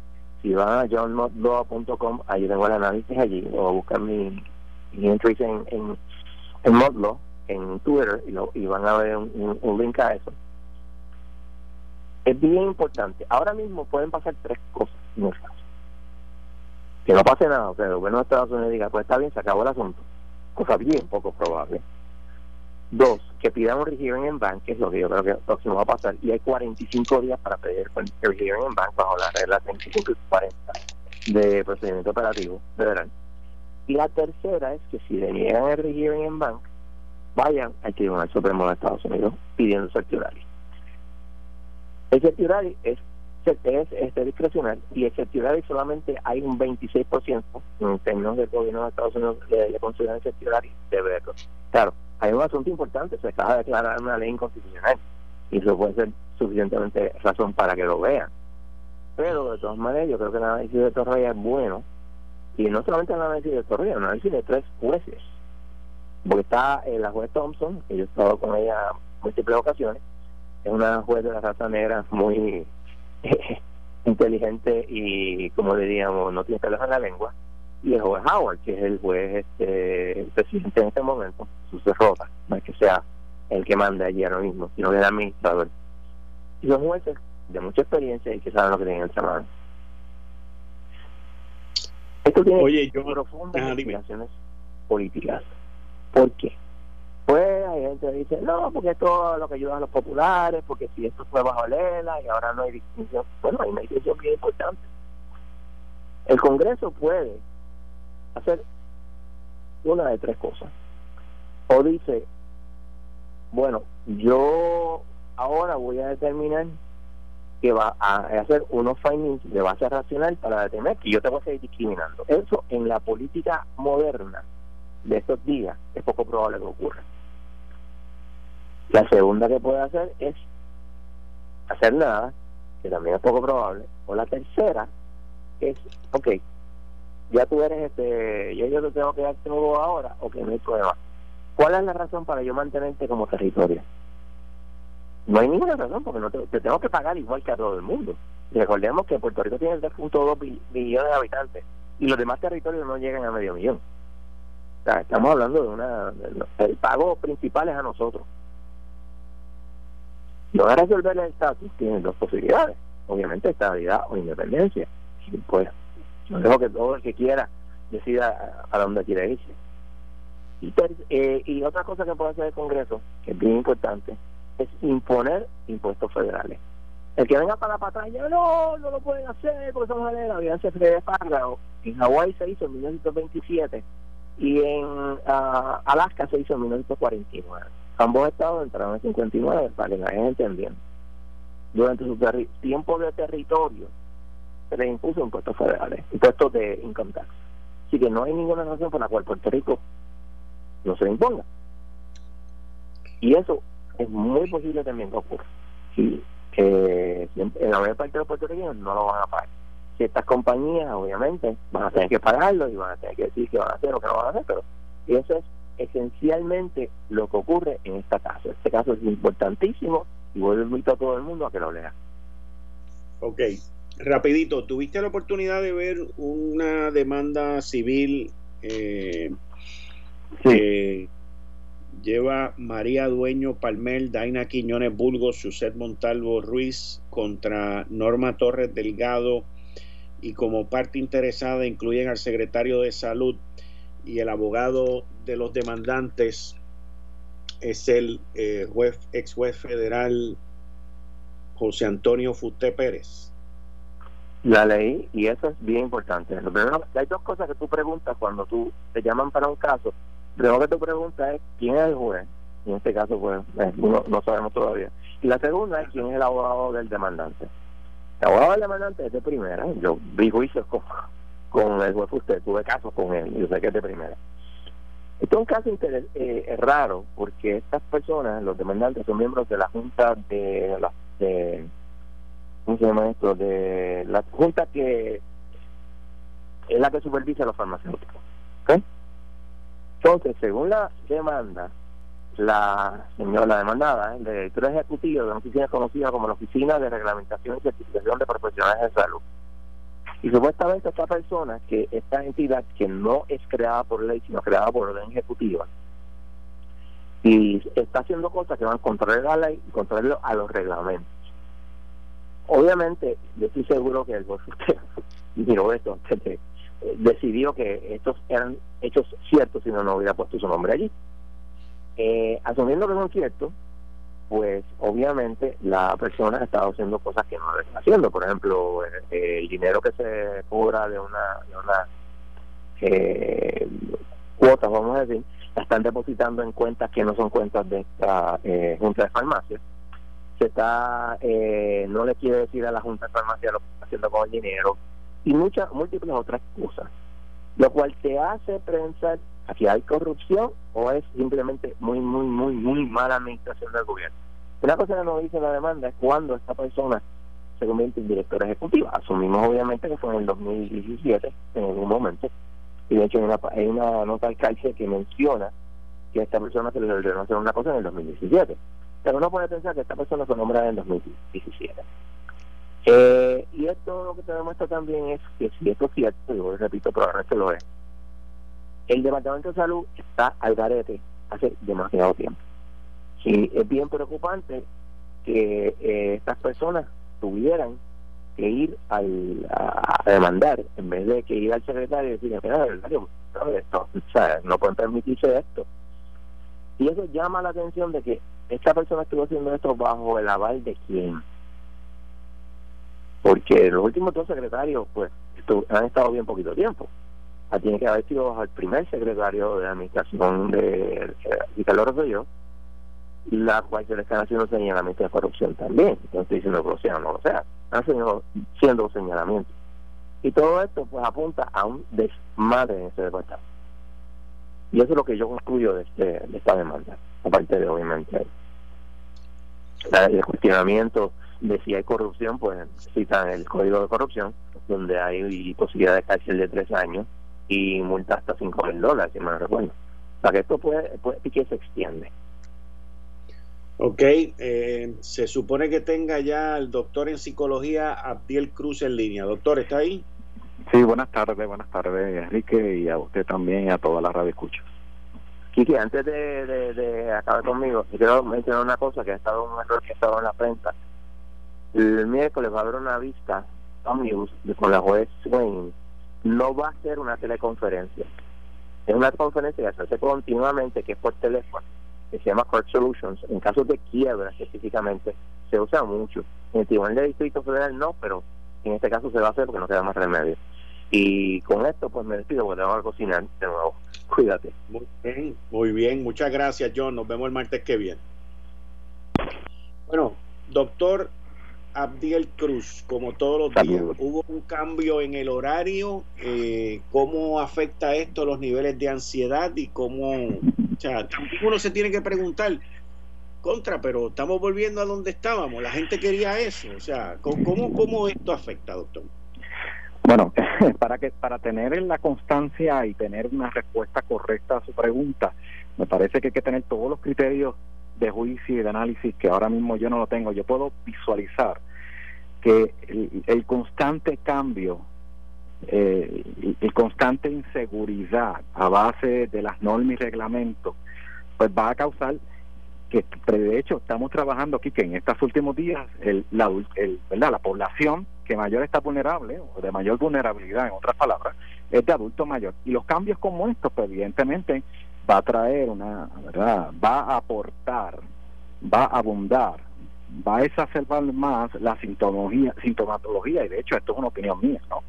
Si van a johnmodlaw.com, ahí tengo el análisis allí, o buscan mi, mi entries en, en, en Modlaw, en Twitter, y, lo, y van a ver un, link a eso. Es bien importante. Ahora mismo pueden pasar tres cosas en Que no pase nada, sea, el gobierno de Estados Unidos diga, pues está bien, se acabó el asunto. Cosa bien poco probable. Dos, que pidan un rehearing en bank, que es lo que yo creo que próximo va a pasar, y hay 45 días para pedir el rehearing en bank bajo la regla 25 y 40 de procedimiento operativo federal. Y la tercera es que si le niegan el rehearing en bank, vayan al Tribunal Supremo de Estados Unidos pidiendo certiorari. El certiorari es, es este discrecional y el certiorari solamente hay un 26% en términos del gobierno de Estados Unidos le, le consideran certiorari de verlo. Claro, hay un asunto importante, se acaba de declarar una ley inconstitucional y eso puede ser suficientemente razón para que lo vean. Pero de todas maneras yo creo que el análisis de Torreya es bueno y no solamente el análisis de Torreya, el análisis de tres jueces. Porque está eh, la juez Thompson, que yo he estado con ella múltiples ocasiones, es una juez de la raza negra muy inteligente y, como diríamos, no tiene pelos en la lengua y el juez Howard, que es el juez este, presidente en este momento, su derrota, no es que sea el que manda allí ahora mismo, sino que es el administrador. Y son jueces de mucha experiencia y que saben lo que tienen en mano. Esto tiene Oye, yo, profundas implicaciones políticas. ¿Por qué? Pues hay gente que dice, no, porque esto es lo que ayuda a los populares, porque si esto fue bajo Lela y ahora no hay distinción. Bueno, hay una distinción bien importante. El Congreso puede hacer una de tres cosas. O dice, bueno, yo ahora voy a determinar que va a hacer unos findings de base racional para determinar que yo te voy a seguir discriminando. Eso en la política moderna de estos días es poco probable que ocurra. La segunda que puede hacer es hacer nada, que también es poco probable. O la tercera es, ok, ya tú eres este, yo, yo te tengo que dar todo ahora, o que no hay problema. ¿Cuál es la razón para yo mantenerte como territorio? No hay ninguna razón porque no te, tengo que pagar igual que a todo el mundo. recordemos que Puerto Rico tiene 3.2 millones de habitantes y los demás territorios no llegan a medio millón. O sea, estamos hablando de una... el pago principal es a nosotros. No a resolver el estatus tienen dos posibilidades. Obviamente estabilidad o independencia. Pues yo que todo el que quiera decida a, dónde quiere irse. Y, eh, y otra cosa que puede hacer el Congreso, que es bien importante, es imponer impuestos federales. El que venga para la batalla, no, no lo pueden hacer porque somos de la alianza de Fárgao. En Hawái se hizo en 1927 y en uh, Alaska se hizo en 1949. Ambos estados entraron en 59 para que gente entendiendo. Durante su tiempo de territorio se les impuso impuestos federales, impuestos de income. Así que no hay ninguna razón por la cual Puerto Rico no se imponga. Y eso es muy posible también que ocurra. Y que en la mayor parte de los puertorriqueños no lo van a pagar. Ciertas compañías, obviamente, van a tener que pagarlo y van a tener que decir que van a hacer o que no van a hacer, pero eso es esencialmente lo que ocurre en esta caso. Este caso es importantísimo y vuelvo a invitar a todo el mundo a que lo lea. Ok, rapidito, ¿tuviste la oportunidad de ver una demanda civil eh, sí lleva María Dueño Palmel, Daina Quiñones Burgos, Suset Montalvo Ruiz contra Norma Torres Delgado y como parte interesada incluyen al secretario de Salud y el abogado de los demandantes es el eh, juez, ex juez federal José Antonio Futé Pérez. La ley, y eso es bien importante. hay dos cosas que tú preguntas cuando tú te llaman para un caso primero que tu pregunta es quién es el juez, en este caso pues eh, no, sabemos todavía. Y la segunda es quién es el abogado del demandante. El abogado del demandante es de primera, yo vi juicios con, con el juez usted, tuve casos con él, yo sé que es de primera. Esto es un caso eh, raro porque estas personas, los demandantes, son miembros de la Junta de la de, ¿cómo se llama esto? De la Junta que es la que supervisa los farmacéuticos. ¿okay? Entonces, según la demanda, la señora demandada, el director ejecutivo de una oficina conocida como la Oficina de Reglamentación y Certificación de Profesionales de Salud. Y supuestamente esta persona, que esta entidad que no es creada por ley, sino creada por orden ejecutiva, y está haciendo cosas que van contra la ley y contrario a los reglamentos. Obviamente, yo estoy seguro que el usted miró esto decidió que estos eran hechos ciertos si no, no hubiera puesto su nombre allí. Eh, asumiendo que son ciertos, pues obviamente la persona ha estado haciendo cosas que no debe estar haciendo. Por ejemplo, eh, el dinero que se cobra de una, de una eh, cuota, vamos a decir, la están depositando en cuentas que no son cuentas de esta eh, Junta de Farmacia. Se está, eh, no le quiere decir a la Junta de Farmacia lo que está haciendo con el dinero y muchas múltiples otras cosas, lo cual te hace pensar que hay corrupción o es simplemente muy, muy, muy, muy mala administración del gobierno. Una cosa que nos dice la demanda es cuando esta persona se convierte en director ejecutivo. Asumimos obviamente que fue en el 2017, en algún momento, y de hecho hay una, nota al cárcel que menciona que a esta persona se le ordenó hacer una cosa en el 2017. Pero uno puede pensar que esta persona fue nombrada en el 2017. Eh, y esto lo que te demuestra también es que si esto es cierto, yo repito, probablemente lo es, el Departamento de Salud está al garete hace demasiado tiempo. Y es bien preocupante que eh, estas personas tuvieran que ir al, a, demandar en vez de que ir al secretario y decir, mira, no, esto, no pueden permitirse esto. Y eso llama la atención de que esta persona estuvo haciendo esto bajo el aval de quién porque los últimos dos secretarios pues han estado bien poquito tiempo. tiene que haber sido el primer secretario de administración de Ricardo Rosselló, la cual se le están haciendo señalamientos de corrupción también. No estoy diciendo que sea no lo sea, están siendo señalamientos. Y todo esto pues apunta a un desmadre en ese departamento. Y eso es lo que yo concluyo de, este, de esta demanda, aparte de obviamente el cuestionamiento de si hay corrupción, pues citan el código de corrupción, donde hay posibilidad de cárcel de tres años y multa hasta cinco mil dólares, si me recuerdo. O sea que esto puede, puede que se extiende. Ok, eh, se supone que tenga ya el doctor en psicología Abdiel Cruz en línea. Doctor, ¿está ahí? Sí, buenas tardes, buenas tardes, Enrique, y a usted también y a toda la radio escucha. Kiki, antes de, de, acabar conmigo, quiero mencionar una cosa que ha estado un error que ha estado en la prensa. El miércoles va a haber una vista con la juez Swain. No va a ser una teleconferencia. Es una conferencia que se hace continuamente, que es por teléfono que se llama Court Solutions, en casos de quiebra específicamente, se usa mucho. En el Tribunal de Distrito Federal no, pero en este caso se va a hacer porque no queda más remedio. Y con esto pues me despido porque tengo que cocinar de nuevo. Cuídate. Muy bien, muy bien. Muchas gracias John. Nos vemos el martes que viene. Bueno, doctor Abdiel Cruz, como todos los días, hubo un cambio en el horario. Eh, ¿Cómo afecta esto los niveles de ansiedad y cómo, o sea, también uno se tiene que preguntar contra, pero estamos volviendo a donde estábamos. La gente quería eso, o sea, ¿cómo, cómo esto afecta, doctor? Bueno, para que para tener la constancia y tener una respuesta correcta a su pregunta, me parece que hay que tener todos los criterios de juicio y de análisis que ahora mismo yo no lo tengo. Yo puedo visualizar que el, constante cambio eh, y, constante inseguridad a base de las normas y reglamentos, pues va a causar que, de hecho, estamos trabajando aquí que en estos últimos días el, la, el, ¿verdad? la población que mayor está vulnerable, o de mayor vulnerabilidad, en otras palabras, es de adulto mayor. Y los cambios como estos, pues, evidentemente, va a traer una, ¿verdad? Va a aportar, va a abundar, va a exacerbar más la sintomología, sintomatología, y de hecho esto es una opinión mía, ¿no?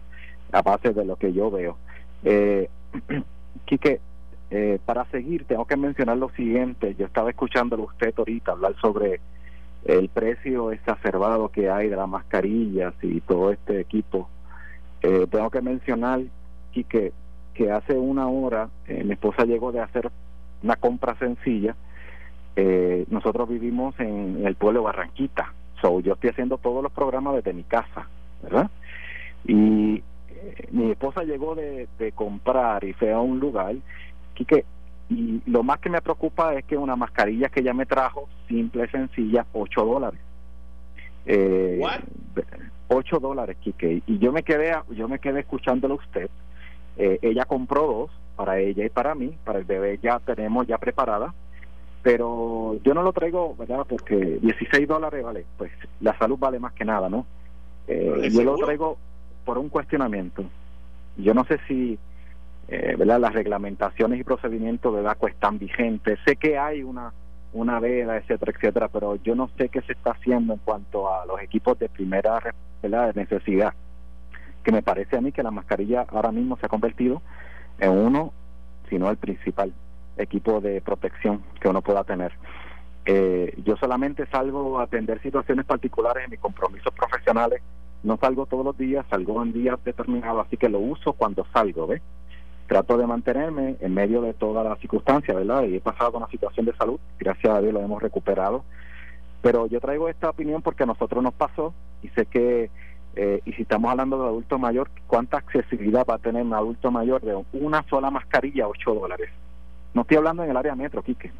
A base de lo que yo veo. Eh, Quique, eh, para seguir tengo que mencionar lo siguiente, yo estaba escuchándolo usted ahorita hablar sobre el precio exacerbado que hay de las mascarillas y todo este equipo. Eh, tengo que mencionar, Quique, que hace una hora eh, mi esposa llegó de hacer una compra sencilla. Eh, nosotros vivimos en, el pueblo de Barranquita, so yo estoy haciendo todos los programas desde mi casa, ¿verdad? Y eh, mi esposa llegó de, comprar y fue a un lugar que, y lo más que me preocupa es que una mascarilla que ella me trajo, simple, sencilla, 8 dólares. Eh, 8 dólares, Quique. Y yo me quedé, yo me quedé escuchándolo a usted eh, ella compró dos para ella y para mí, para el bebé ya tenemos ya preparada, pero yo no lo traigo, ¿verdad? Porque 16 dólares vale, pues la salud vale más que nada, ¿no? Eh, yo lo traigo por un cuestionamiento. Yo no sé si, eh, ¿verdad? Las reglamentaciones y procedimientos, ¿verdad? Pues están vigentes. Sé que hay una una veda, etcétera, etcétera, pero yo no sé qué se está haciendo en cuanto a los equipos de primera ¿verdad? de necesidad que me parece a mí que la mascarilla ahora mismo se ha convertido en uno, si no el principal equipo de protección que uno pueda tener. Eh, yo solamente salgo a atender situaciones particulares en mis compromisos profesionales. No salgo todos los días, salgo en días determinados, así que lo uso cuando salgo, ¿ves? Trato de mantenerme en medio de toda la circunstancia, ¿verdad? Y he pasado una situación de salud, gracias a Dios lo hemos recuperado. Pero yo traigo esta opinión porque a nosotros nos pasó y sé que eh, y si estamos hablando de adulto mayor, ¿cuánta accesibilidad va a tener un adulto mayor de una sola mascarilla, 8 dólares? No estoy hablando en el área metro, Quique.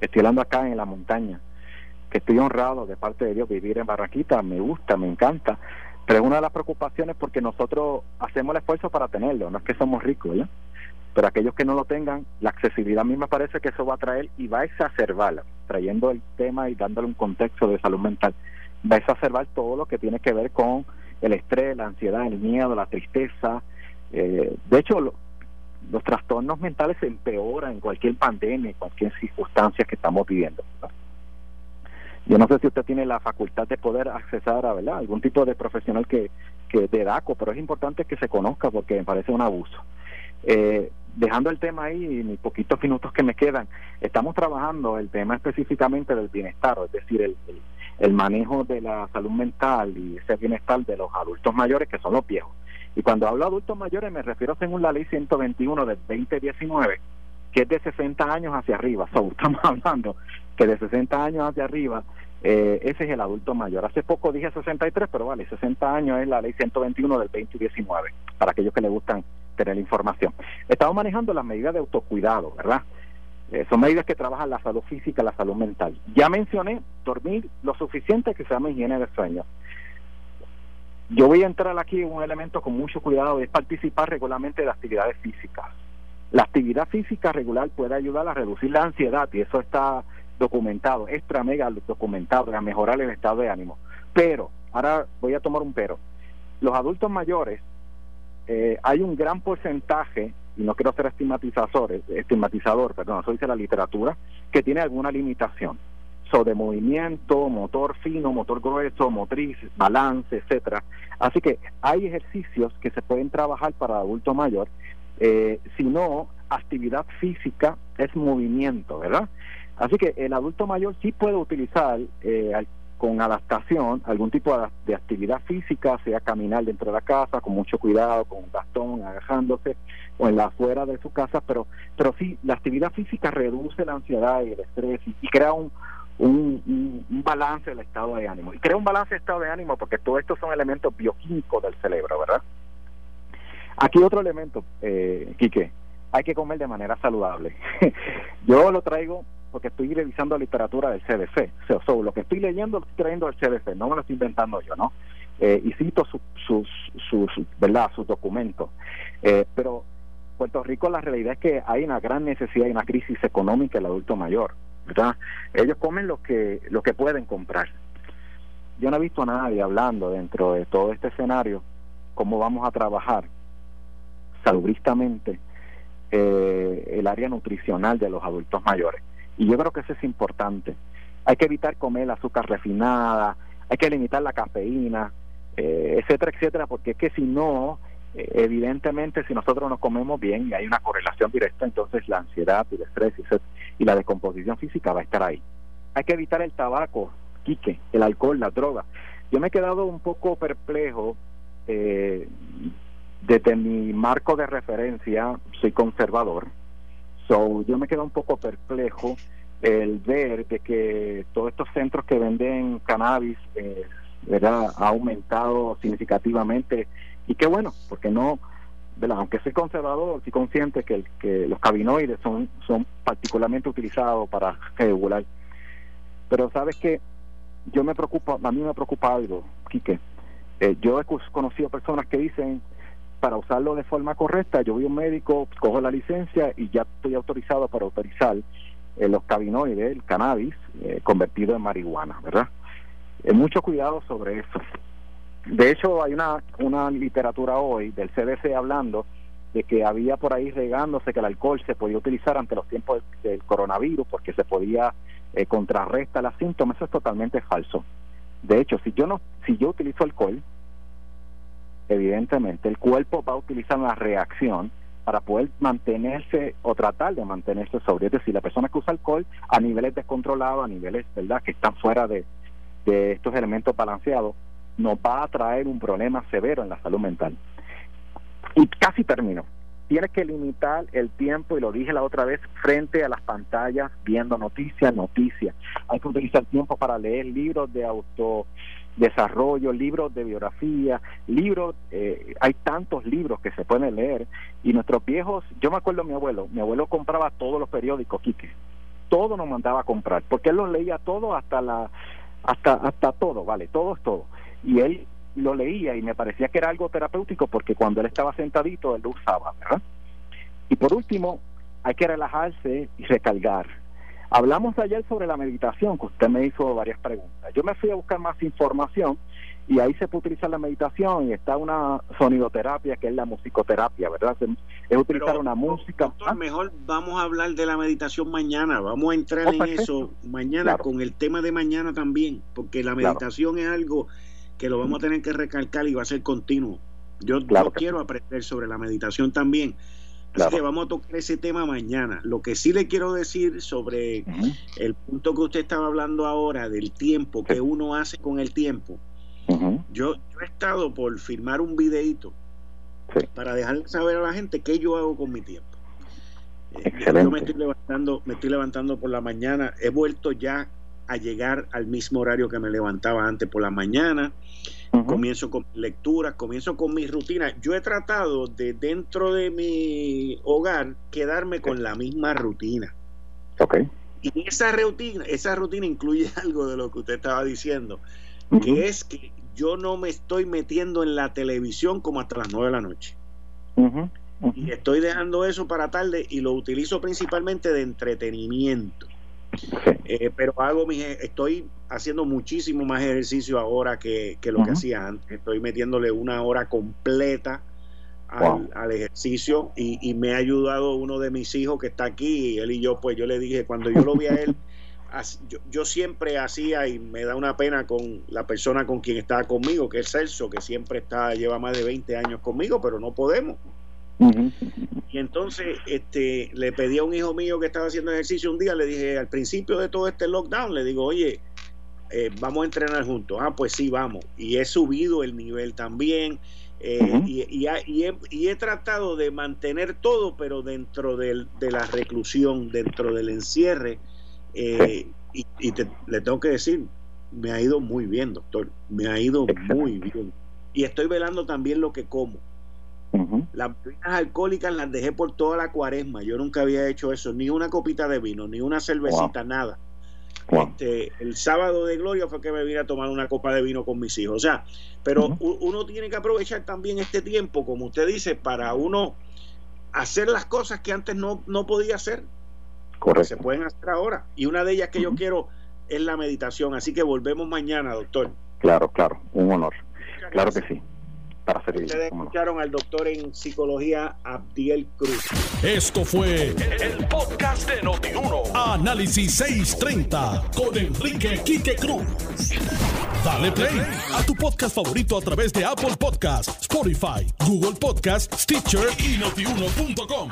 Estoy hablando acá en la montaña. Que estoy honrado de parte de Dios vivir en Barranquita, me gusta, me encanta. Pero es una de las preocupaciones porque nosotros hacemos el esfuerzo para tenerlo, no es que somos ricos, ¿ya? Pero aquellos que no lo tengan, la accesibilidad a mí me parece que eso va a traer y va a exacerbar, trayendo el tema y dándole un contexto de salud mental, va a exacerbar todo lo que tiene que ver con el estrés, la ansiedad, el miedo, la tristeza. Eh, de hecho, los trastornos mentales se empeoran en cualquier pandemia, en cualquier circunstancia que estamos viviendo. Yo no sé si usted tiene la facultad de poder accesar a ¿verdad? algún tipo de profesional que, que de DACO, pero es importante que se conozca porque me parece un abuso. Eh, dejando el tema ahí, mis poquitos minutos que me quedan, estamos trabajando el tema específicamente del bienestar, es decir, el, manejo de la salud mental y ese bienestar de los adultos mayores, que son los viejos. Y cuando hablo de adultos mayores me refiero según la ley 121 del 2019, que es de 60 años hacia arriba. estamos hablando que de 60 años hacia arriba, eh, ese es el adulto mayor. Hace poco dije 63, pero vale, 60 años es la ley 121 del 2019, para aquellos que les gustan tener información. Estamos manejando las medidas de autocuidado, ¿verdad? Eh, son medidas que trabajan la salud física, la salud mental. Ya mencioné dormir lo suficiente que se llama higiene de sueño. Yo voy a entrar aquí en un elemento con mucho cuidado, es participar regularmente de actividades físicas. La actividad física regular puede ayudar a reducir la ansiedad y eso está documentado, extra mega documentado, a mejorar el estado de ánimo. Pero, ahora voy a tomar un pero. Los adultos mayores eh, hay un gran porcentaje, y no quiero ser estigmatizador, estigmatizador, perdón, eso dice la literatura, que tiene alguna limitación sobre movimiento, motor fino, motor grueso, motriz, balance, etcétera. Así que hay ejercicios que se pueden trabajar para adulto mayor, eh, si no, actividad física es movimiento, ¿verdad? Así que el adulto mayor sí puede utilizar eh, con adaptación, algún tipo de, actividad física, sea caminar dentro de la casa con mucho cuidado, con un bastón, agajándose, o en la afuera de su casa, pero, pero sí, la actividad física reduce la ansiedad y el estrés y, crea un, un, balance del estado de ánimo. Y crea un balance del estado de ánimo porque todos estos son elementos bioquímicos del cerebro, ¿verdad? Aquí otro elemento, eh, Quique, hay que comer de manera saludable. Yo lo traigo porque estoy revisando la literatura del CDC. O sea, lo que estoy leyendo lo estoy trayendo del CDC, no me lo estoy inventando yo, ¿no? Eh, y cito sus, sus, sus, ¿verdad? sus documentos. Eh, pero Puerto Rico la realidad es que hay una gran necesidad y una crisis económica del adulto mayor, ¿verdad? Ellos comen lo que, lo que pueden comprar. Yo no he visto a nadie hablando dentro de todo este escenario cómo vamos a trabajar salubristamente eh, el área nutricional de los adultos mayores. Y yo creo que eso es importante. Hay que evitar comer azúcar refinada, hay que limitar la cafeína, eh, etcétera, etcétera, porque es que si no, eh, evidentemente si nosotros nos comemos bien y hay una correlación directa, entonces la ansiedad y el estrés y, la descomposición física va a estar ahí. Hay que evitar el tabaco, quique, el alcohol, la droga. Yo me he quedado un poco perplejo eh, desde mi marco de referencia, soy conservador, So, yo me quedo un poco perplejo el ver de que todos estos centros que venden cannabis eh, ¿verdad? ha aumentado significativamente y qué bueno, porque no, ¿verdad? aunque soy conservador, soy consciente que, que los cabinoides son, son particularmente utilizados para regular. Pero sabes que yo me preocupa, a mí me preocupa algo, Quique. Eh, yo he conocido personas que dicen, para usarlo de forma correcta, yo voy a un médico, cojo la licencia y ya estoy autorizado para autorizar eh, los cabinoides, el cannabis, eh, convertido en marihuana, ¿verdad? Eh, mucho cuidado sobre eso. De hecho, hay una, una literatura hoy del CDC hablando de que había por ahí regándose que el alcohol se podía utilizar ante los tiempos del, coronavirus porque se podía eh, contrarrestar los síntomas. Eso es totalmente falso. De hecho, si yo no, si yo utilizo alcohol, evidentemente el cuerpo va a utilizar una reacción para poder mantenerse o tratar de mantenerse sobre. Es decir, la persona que usa alcohol a niveles descontrolados, a niveles verdad que están fuera de, de estos elementos balanceados, nos va a traer un problema severo en la salud mental. Y casi termino. Tienes que limitar el tiempo, y lo dije la otra vez, frente a las pantallas, viendo noticias, noticias. Hay que utilizar tiempo para leer libros de auto desarrollo, libros de biografía, libros, eh, hay tantos libros que se pueden leer. Y nuestros viejos, yo me acuerdo de mi abuelo, mi abuelo compraba todos los periódicos, Quique, todo nos mandaba a comprar, porque él los leía todo hasta la, hasta, hasta todo, vale, todo es todo, y él lo leía y me parecía que era algo terapéutico porque cuando él estaba sentadito él lo usaba, ¿verdad? Y por último, hay que relajarse y recargar Hablamos ayer sobre la meditación, que usted me hizo varias preguntas. Yo me fui a buscar más información y ahí se puede utilizar la meditación y está una sonidoterapia que es la musicoterapia, ¿verdad? Es utilizar una música. Doctor, ¿Ah? mejor vamos a hablar de la meditación mañana, vamos a entrar oh, en eso mañana con el tema de mañana también, porque la meditación es algo que lo vamos a tener que recalcar y va a ser continuo. Yo, quiero aprender sobre la meditación también. Así que vamos a tocar ese tema mañana. Lo que sí le quiero decir sobre el punto que usted estaba hablando ahora del tiempo, que uno hace con el tiempo. yo, he estado por firmar un videito para dejar saber a la gente qué yo hago con mi tiempo. Eh, yo me estoy levantando, me estoy levantando por la mañana. He vuelto ya a llegar al mismo horario que me levantaba antes por la mañana comienzo con lecturas, comienzo con mis rutinas. Yo he tratado de dentro de mi hogar quedarme con la misma rutina. Ok. Y esa rutina, esa rutina incluye algo de lo que usted estaba diciendo, que es que yo no me estoy metiendo en la televisión como hasta las nueve de la noche. Y estoy dejando eso para tarde y lo utilizo principalmente de entretenimiento. Eh, pero hago mi, estoy haciendo muchísimo más ejercicio ahora que, lo que hacía antes. Estoy metiéndole una hora completa al, ejercicio y, me ha ayudado uno de mis hijos que está aquí, él y yo, pues yo le dije, cuando yo lo vi a él, yo, siempre hacía y me da una pena con la persona con quien estaba conmigo, que es Celso, que siempre está, lleva más de 20 años conmigo, pero no podemos. Y entonces este, le pedí a un hijo mío que estaba haciendo ejercicio un día, le dije al principio de todo este lockdown, le digo, oye, eh, vamos a entrenar juntos. Ah, pues sí, vamos. Y he subido el nivel también. Eh, y, y, he, tratado de mantener todo, pero dentro de la reclusión, dentro del encierre. Eh, y, le tengo que decir, me ha ido muy bien, doctor. Me ha ido muy bien. Y estoy velando también lo que como. Las bebidas alcohólicas las dejé por toda la cuaresma. Yo nunca había hecho eso, ni una copita de vino, ni una cervecita, nada. Este, el sábado de Gloria fue que me vine a tomar una copa de vino con mis hijos. O sea, pero uno tiene que aprovechar también este tiempo, como usted dice, para uno hacer las cosas que antes no, no podía hacer. Correcto. se pueden hacer ahora. Y una de ellas que yo quiero es la meditación. Así que volvemos mañana, doctor. Claro, claro, un honor. Claro que sí para Ustedes escucharon al doctor en psicología Abdiel Cruz. Esto fue el, podcast de Notiuno. Análisis 630 con Enrique Quique Cruz. Dale play a tu podcast favorito a través de Apple Podcasts, Spotify, Google Podcasts, Stitcher y notiuno.com.